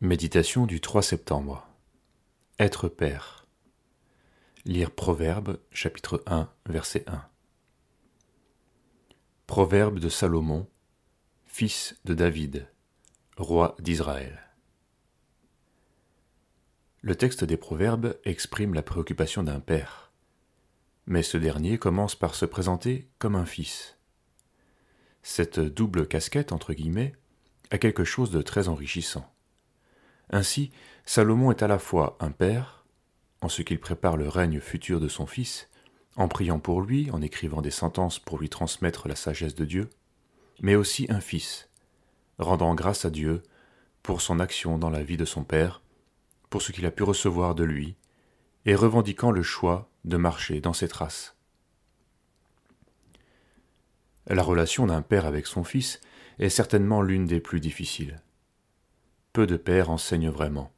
Méditation du 3 septembre. Être père. Lire Proverbe chapitre 1 verset 1. Proverbe de Salomon, fils de David, roi d'Israël. Le texte des Proverbes exprime la préoccupation d'un père, mais ce dernier commence par se présenter comme un fils. Cette double casquette, entre guillemets, a quelque chose de très enrichissant. Ainsi, Salomon est à la fois un père, en ce qu'il prépare le règne futur de son fils, en priant pour lui, en écrivant des sentences pour lui transmettre la sagesse de Dieu, mais aussi un fils, rendant grâce à Dieu pour son action dans la vie de son père, pour ce qu'il a pu recevoir de lui, et revendiquant le choix de marcher dans ses traces. La relation d'un père avec son fils est certainement l'une des plus difficiles peu de pères enseignent vraiment.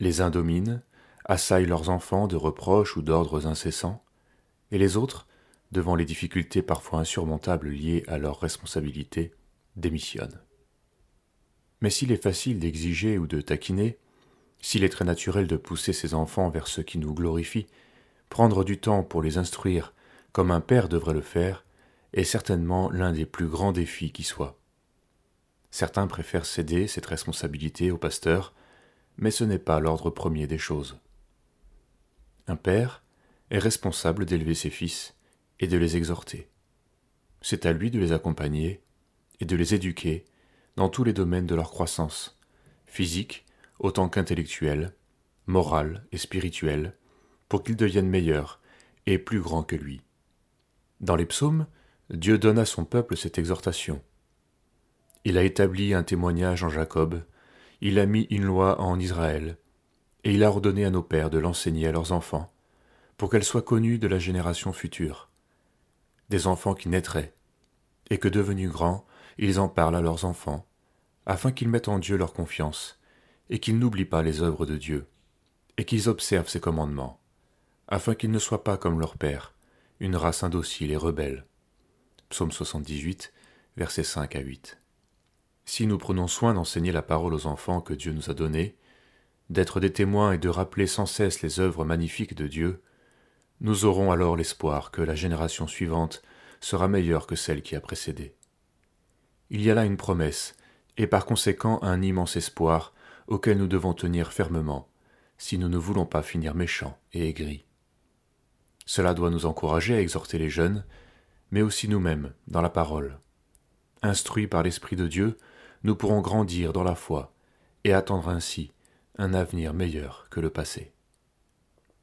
Les uns dominent, assaillent leurs enfants de reproches ou d'ordres incessants, et les autres, devant les difficultés parfois insurmontables liées à leurs responsabilités, démissionnent. Mais s'il est facile d'exiger ou de taquiner, s'il est très naturel de pousser ses enfants vers ce qui nous glorifie, prendre du temps pour les instruire comme un père devrait le faire est certainement l'un des plus grands défis qui soient. Certains préfèrent céder cette responsabilité au pasteur, mais ce n'est pas l'ordre premier des choses. Un père est responsable d'élever ses fils et de les exhorter. C'est à lui de les accompagner et de les éduquer dans tous les domaines de leur croissance, physique autant qu'intellectuelle, morale et spirituelle, pour qu'ils deviennent meilleurs et plus grands que lui. Dans les psaumes, Dieu donne à son peuple cette exhortation. Il a établi un témoignage en Jacob, il a mis une loi en Israël, et il a ordonné à nos pères de l'enseigner à leurs enfants, pour qu'elle soit connue de la génération future. Des enfants qui naîtraient, et que devenus grands, ils en parlent à leurs enfants, afin qu'ils mettent en Dieu leur confiance, et qu'ils n'oublient pas les œuvres de Dieu, et qu'ils observent ses commandements, afin qu'ils ne soient pas comme leur père, une race indocile et rebelle. Psaume 78, versets 5 à 8. Si nous prenons soin d'enseigner la parole aux enfants que Dieu nous a donnés, d'être des témoins et de rappeler sans cesse les œuvres magnifiques de Dieu, nous aurons alors l'espoir que la génération suivante sera meilleure que celle qui a précédé. Il y a là une promesse, et par conséquent un immense espoir auquel nous devons tenir fermement, si nous ne voulons pas finir méchants et aigris. Cela doit nous encourager à exhorter les jeunes, mais aussi nous-mêmes dans la parole. Instruits par l'Esprit de Dieu, nous pourrons grandir dans la foi et attendre ainsi un avenir meilleur que le passé.